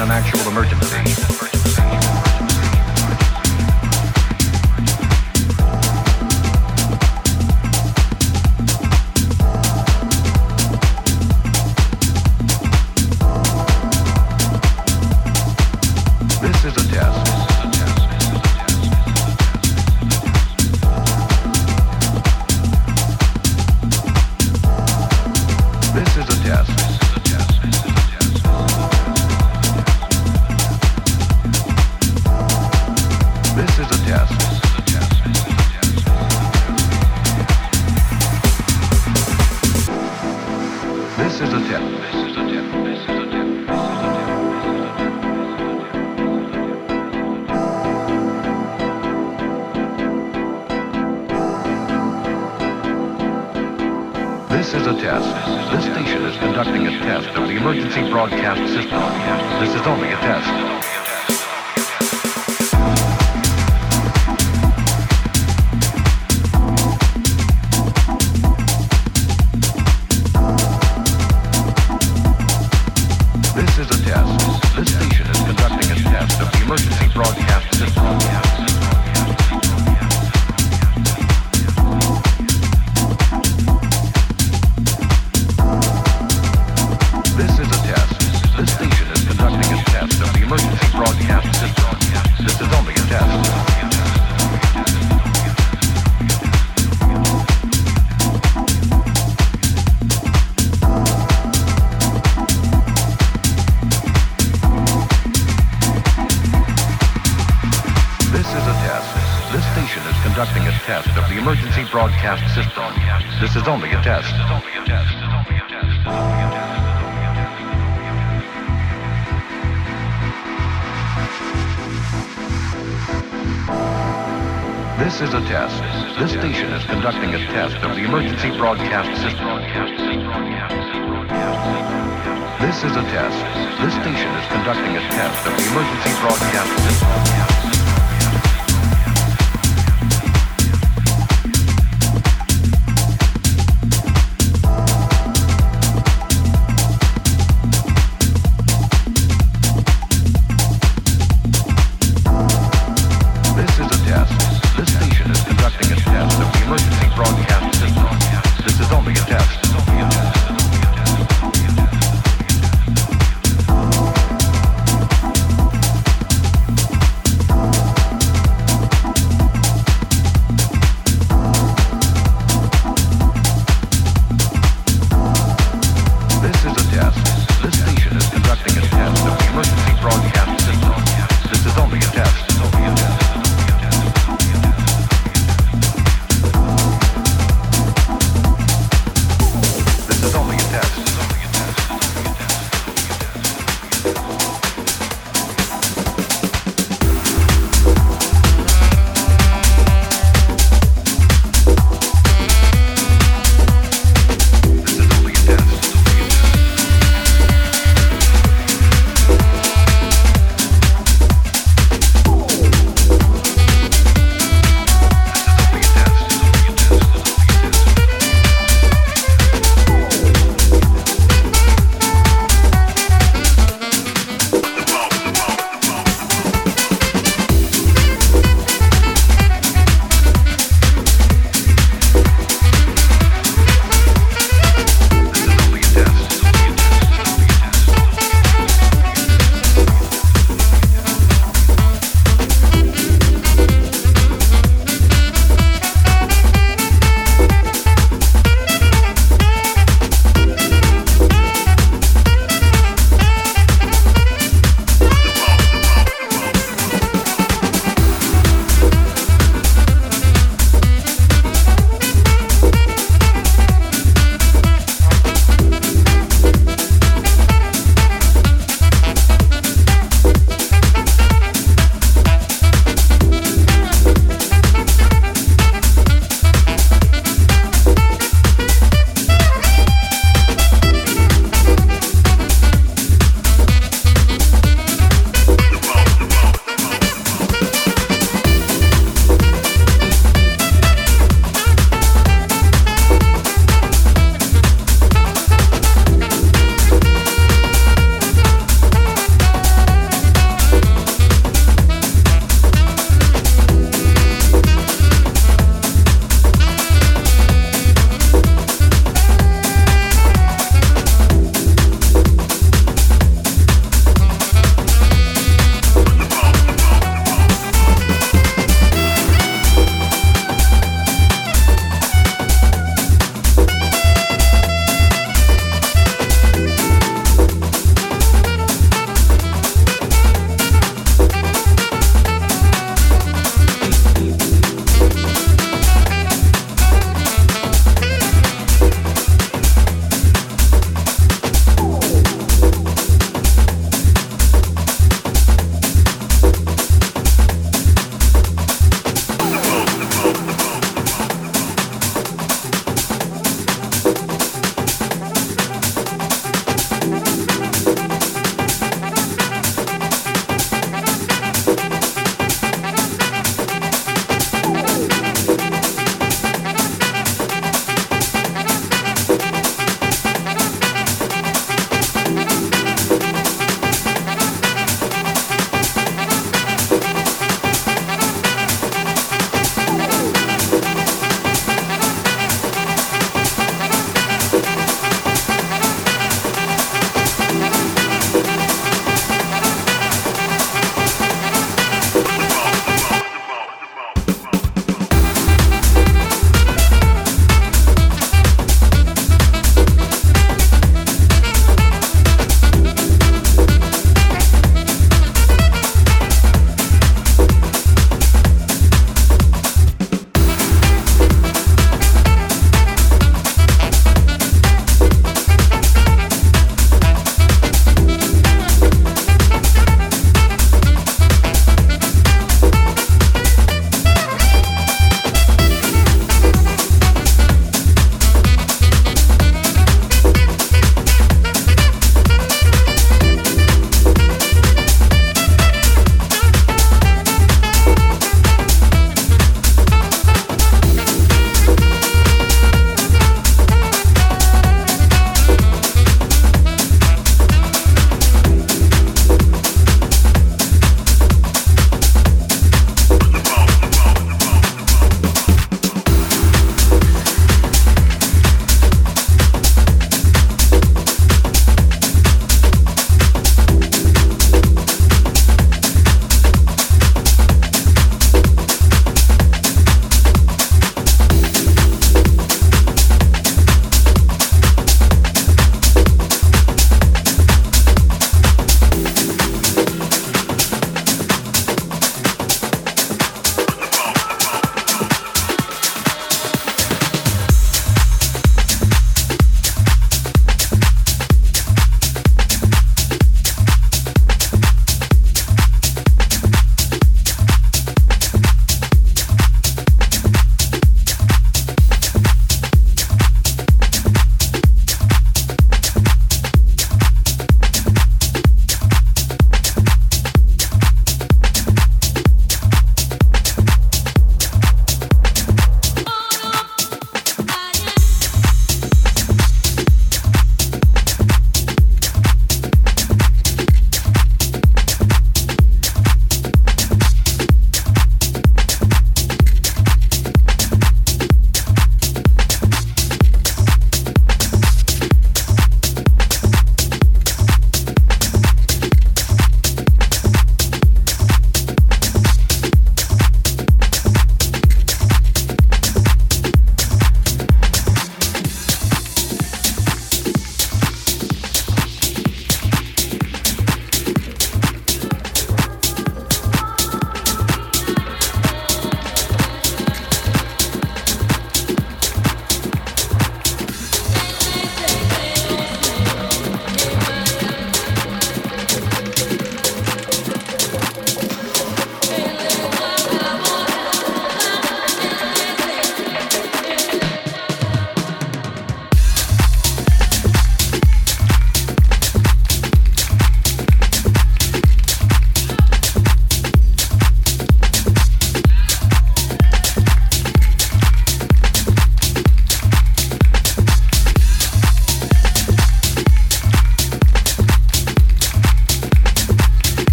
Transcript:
an actual emergency. broadcast system. This is only a test. This is a test. This station is conducting a test of the emergency broadcast system. This is a test. This station is conducting a test of the emergency broadcast system.